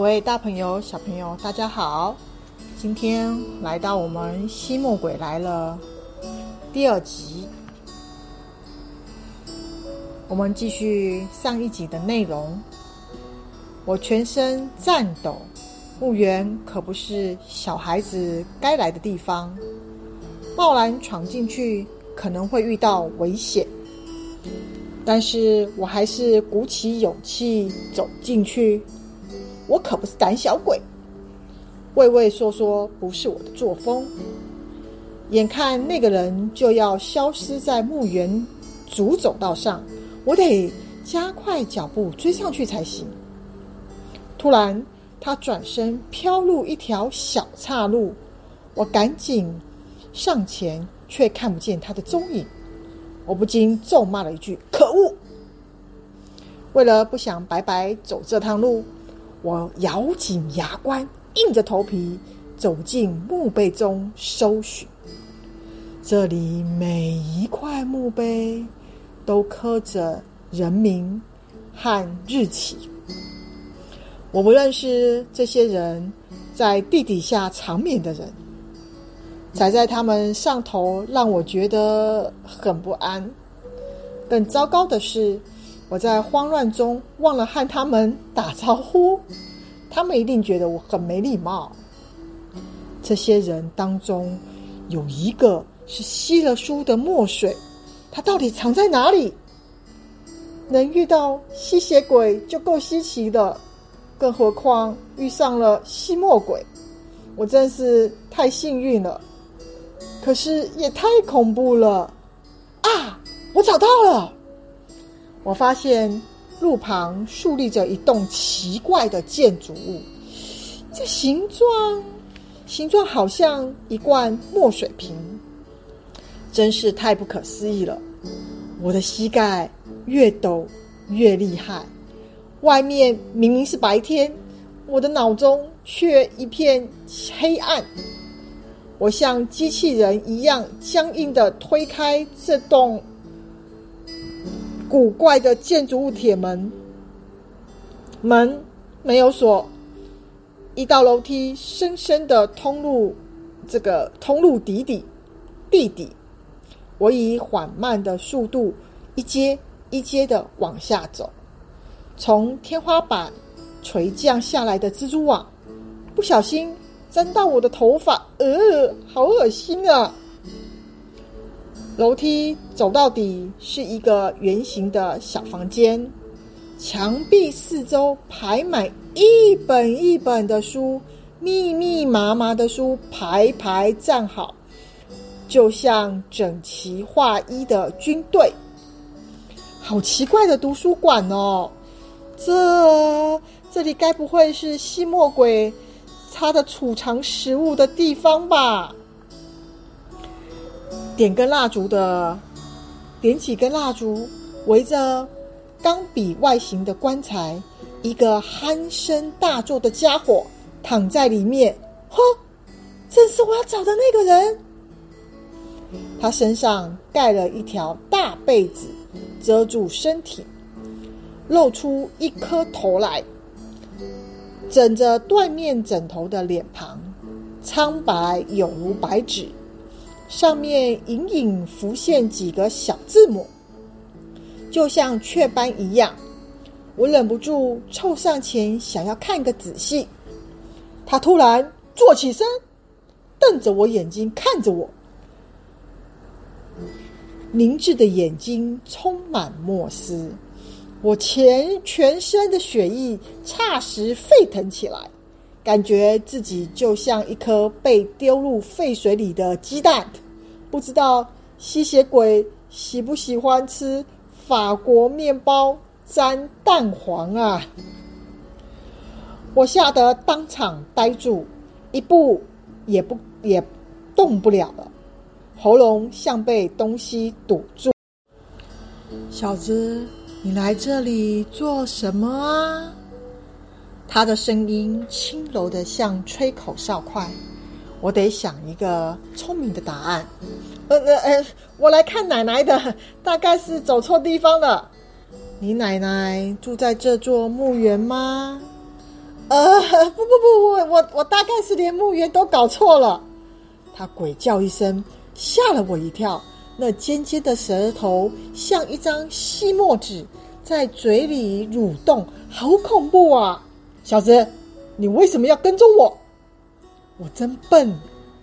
各位大朋友、小朋友，大家好！今天来到我们《吸墨鬼来了》第二集，我们继续上一集的内容。我全身颤抖，墓园可不是小孩子该来的地方，贸然闯进去可能会遇到危险。但是我还是鼓起勇气走进去。我可不是胆小鬼，畏畏缩缩不是我的作风。眼看那个人就要消失在墓园主走道上，我得加快脚步追上去才行。突然，他转身飘入一条小岔路，我赶紧上前，却看不见他的踪影。我不禁咒骂了一句：“可恶！”为了不想白白走这趟路。我咬紧牙关，硬着头皮走进墓碑中搜寻。这里每一块墓碑都刻着人名和日期。我不认识这些人，在地底下长眠的人，踩在他们上头，让我觉得很不安。更糟糕的是，我在慌乱中忘了和他们打招呼，他们一定觉得我很没礼貌。这些人当中有一个是吸了书的墨水，他到底藏在哪里？能遇到吸血鬼就够稀奇的，更何况遇上了吸墨鬼，我真是太幸运了。可是也太恐怖了啊！我找到了。我发现路旁竖立着一栋奇怪的建筑物，这形状，形状好像一罐墨水瓶，真是太不可思议了。我的膝盖越抖越厉害，外面明明是白天，我的脑中却一片黑暗。我像机器人一样僵硬地推开这栋。古怪的建筑物铁门，门没有锁，一道楼梯深深的通入这个通入底底地底。我以缓慢的速度一阶一阶的往下走，从天花板垂降下来的蜘蛛网，不小心沾到我的头发，呃，好恶心啊！楼梯走到底是一个圆形的小房间，墙壁四周排满一本一本的书，密密麻麻的书排排站好，就像整齐划一的军队。好奇怪的图书馆哦！这这里该不会是吸墨鬼他的储藏食物的地方吧？点根蜡烛的，点几根蜡烛，围着钢笔外形的棺材，一个鼾声大作的家伙躺在里面。呵，正是我要找的那个人。他身上盖了一条大被子，遮住身体，露出一颗头来，枕着缎面枕头的脸庞，苍白有如白纸。上面隐隐浮现几个小字母，就像雀斑一样。我忍不住凑上前，想要看个仔细。他突然坐起身，瞪着我眼睛看着我，凝滞的眼睛充满墨丝。我全全身的血液霎时沸腾起来。感觉自己就像一颗被丢入沸水里的鸡蛋，不知道吸血鬼喜不喜欢吃法国面包沾蛋黄啊！我吓得当场呆住，一步也不也动不了了，喉咙像被东西堵住。小子，你来这里做什么啊？他的声音轻柔的像吹口哨块，我得想一个聪明的答案。呃呃呃，我来看奶奶的，大概是走错地方了。你奶奶住在这座墓园吗？呃，不不不，我我我大概是连墓园都搞错了。他鬼叫一声，吓了我一跳。那尖尖的舌头像一张吸墨纸，在嘴里蠕动，好恐怖啊！小子，你为什么要跟踪我？我真笨，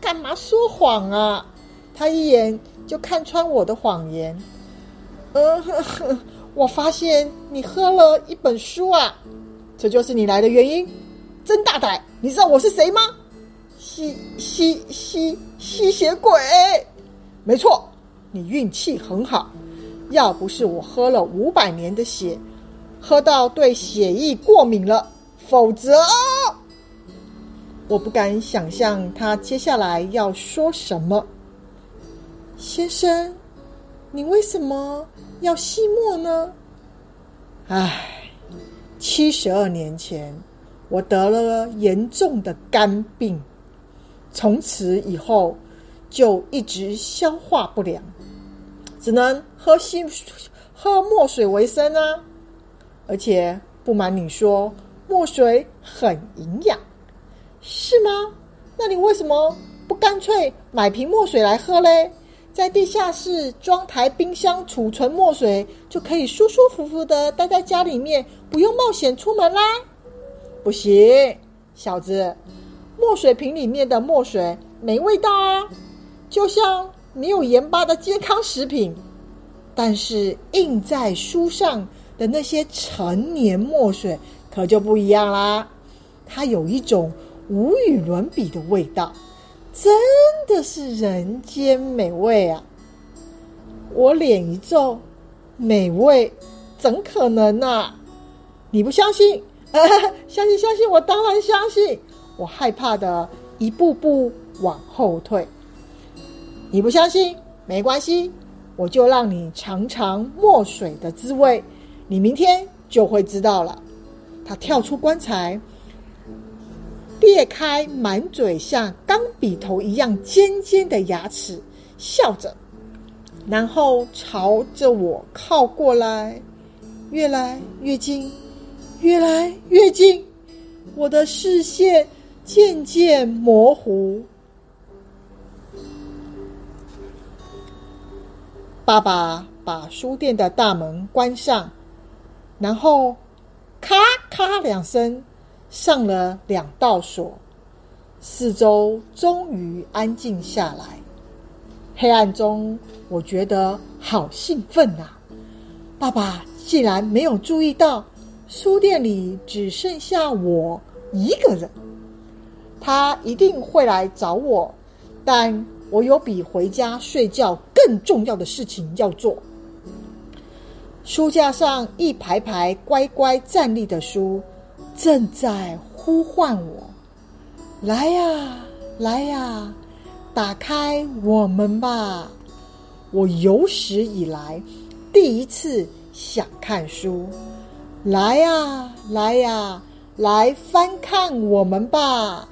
干嘛说谎啊？他一眼就看穿我的谎言。嗯呵呵，我发现你喝了一本书啊，这就是你来的原因。真大胆！你知道我是谁吗？吸吸吸吸血鬼！没错，你运气很好。要不是我喝了五百年的血，喝到对血液过敏了，否则我不敢想象他接下来要说什么。先生，你为什么要吸墨呢？唉，七十二年前，我得了严重的肝病，从此以后就一直消化不良，只能喝吸喝墨水为生啊。而且不瞒你说，墨水很营养，是吗？那你为什么不干脆买瓶墨水来喝嘞？在地下室装台冰箱储存墨水，就可以舒舒服服的待在家里面，不用冒险出门啦。不行，小子，墨水瓶里面的墨水没味道啊，就像没有盐巴的健康食品。但是印在书上的那些陈年墨水可就不一样啦，它有一种无与伦比的味道。真的是人间美味啊！我脸一皱，美味怎可能啊？你不相信？相信相信，我当然相信。我害怕的一步步往后退。你不相信？没关系，我就让你尝尝墨水的滋味，你明天就会知道了。他跳出棺材。裂开满嘴像钢笔头一样尖尖的牙齿，笑着，然后朝着我靠过来，越来越近，越来越近，我的视线渐渐模糊。爸爸把书店的大门关上，然后咔咔两声。上了两道锁，四周终于安静下来。黑暗中，我觉得好兴奋啊！爸爸竟然没有注意到书店里只剩下我一个人。他一定会来找我，但我有比回家睡觉更重要的事情要做。书架上一排排乖乖站立的书。正在呼唤我，来呀，来呀，打开我们吧！我有史以来第一次想看书，来呀，来呀，来翻看我们吧！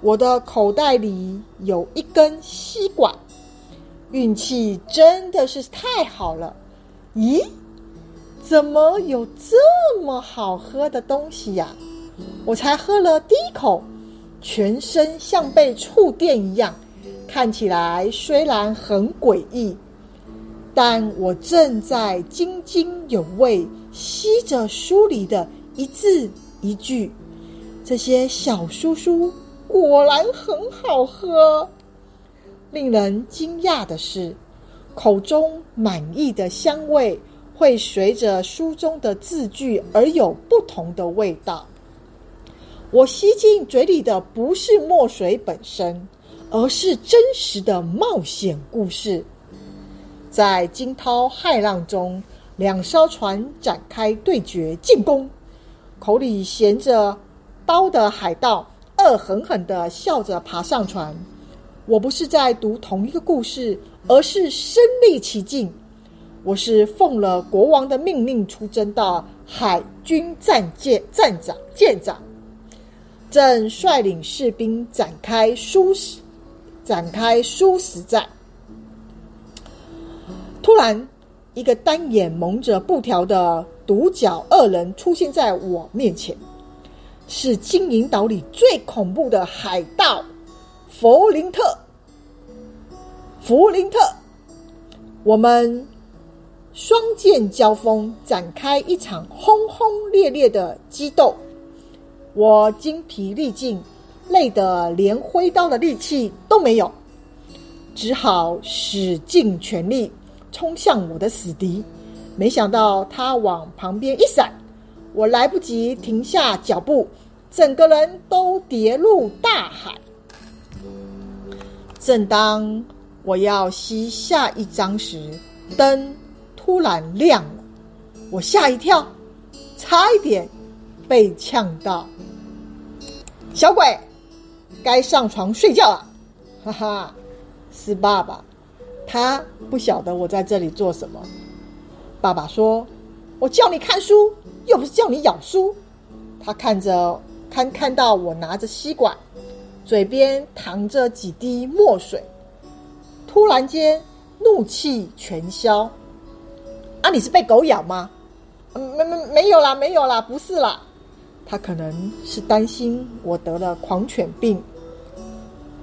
我的口袋里有一根吸管，运气真的是太好了。咦？怎么有这么好喝的东西呀？我才喝了第一口，全身像被触电一样，看起来虽然很诡异，但我正在津津有味吸着书里的一字一句。这些小书书果然很好喝。令人惊讶的是，口中满意的香味。会随着书中的字句而有不同的味道。我吸进嘴里的不是墨水本身，而是真实的冒险故事。在惊涛骇浪中，两艘船展开对决进攻，口里衔着刀的海盗恶狠狠地笑着爬上船。我不是在读同一个故事，而是身历其境。我是奉了国王的命令出征的海军战舰舰长舰长，正率领士兵展开殊死展开殊死战。突然，一个单眼蒙着布条的独角恶人出现在我面前。是金银岛里最恐怖的海盗弗林特。弗林特，我们双剑交锋，展开一场轰轰烈烈的激斗。我精疲力尽，累得连挥刀的力气都没有，只好使尽全力冲向我的死敌。没想到他往旁边一闪，我来不及停下脚步，整个人都跌入大海。正当我要吸下一张时，灯突然亮了，我吓一跳，差一点被呛到。小鬼，该上床睡觉了。哈哈，是爸爸，他不晓得我在这里做什么。爸爸说：“我叫你看书，又不是叫你咬书。”他看着看看到我拿着吸管，嘴边淌着几滴墨水。突然间，怒气全消。啊，你是被狗咬吗？没没没有啦，没有啦，不是啦。他可能是担心我得了狂犬病。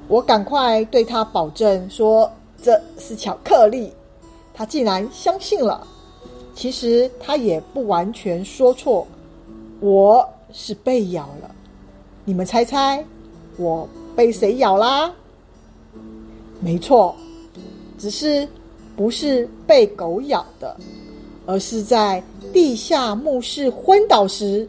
我赶快对他保证说这是巧克力，他竟然相信了。其实他也不完全说错，我是被咬了。你们猜猜，我被谁咬啦？没错。只是不是被狗咬的，而是在地下墓室昏倒时，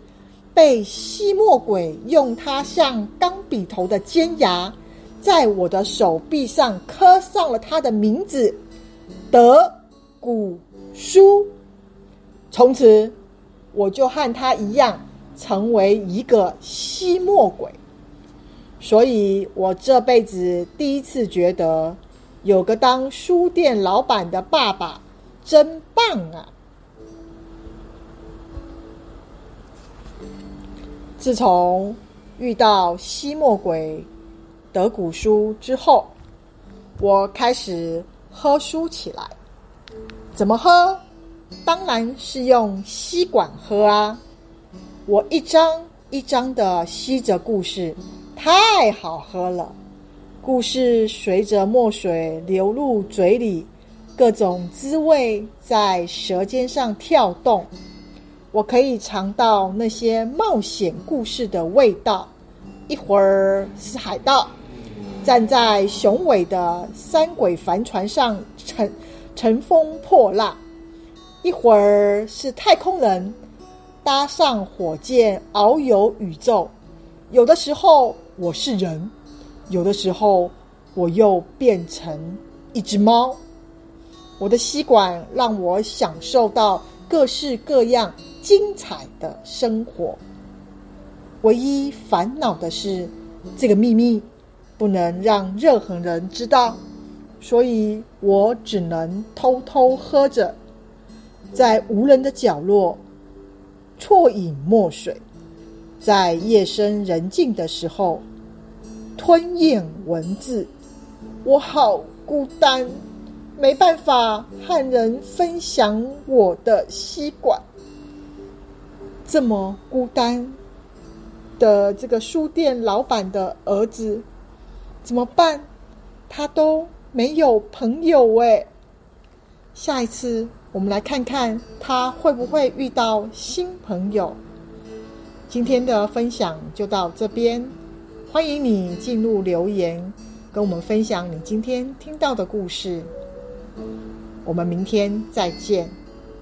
被吸墨鬼用他像钢笔头的尖牙，在我的手臂上刻上了他的名字——德古书。从此，我就和他一样，成为一个吸墨鬼。所以我这辈子第一次觉得。有个当书店老板的爸爸，真棒啊！自从遇到吸墨鬼德古书之后，我开始喝书起来。怎么喝？当然是用吸管喝啊！我一张一张的吸着故事，太好喝了。故事随着墨水流入嘴里，各种滋味在舌尖上跳动。我可以尝到那些冒险故事的味道。一会儿是海盗站在雄伟的三轨帆船上乘乘风破浪；一会儿是太空人搭上火箭遨游宇宙。有的时候我是人。有的时候，我又变成一只猫。我的吸管让我享受到各式各样精彩的生活。唯一烦恼的是，这个秘密不能让任何人知道，所以我只能偷偷喝着，在无人的角落啜饮墨水，在夜深人静的时候。吞咽文字，我好孤单，没办法和人分享我的吸管。这么孤单的这个书店老板的儿子怎么办？他都没有朋友哎。下一次我们来看看他会不会遇到新朋友。今天的分享就到这边。欢迎你进入留言，跟我们分享你今天听到的故事。我们明天再见。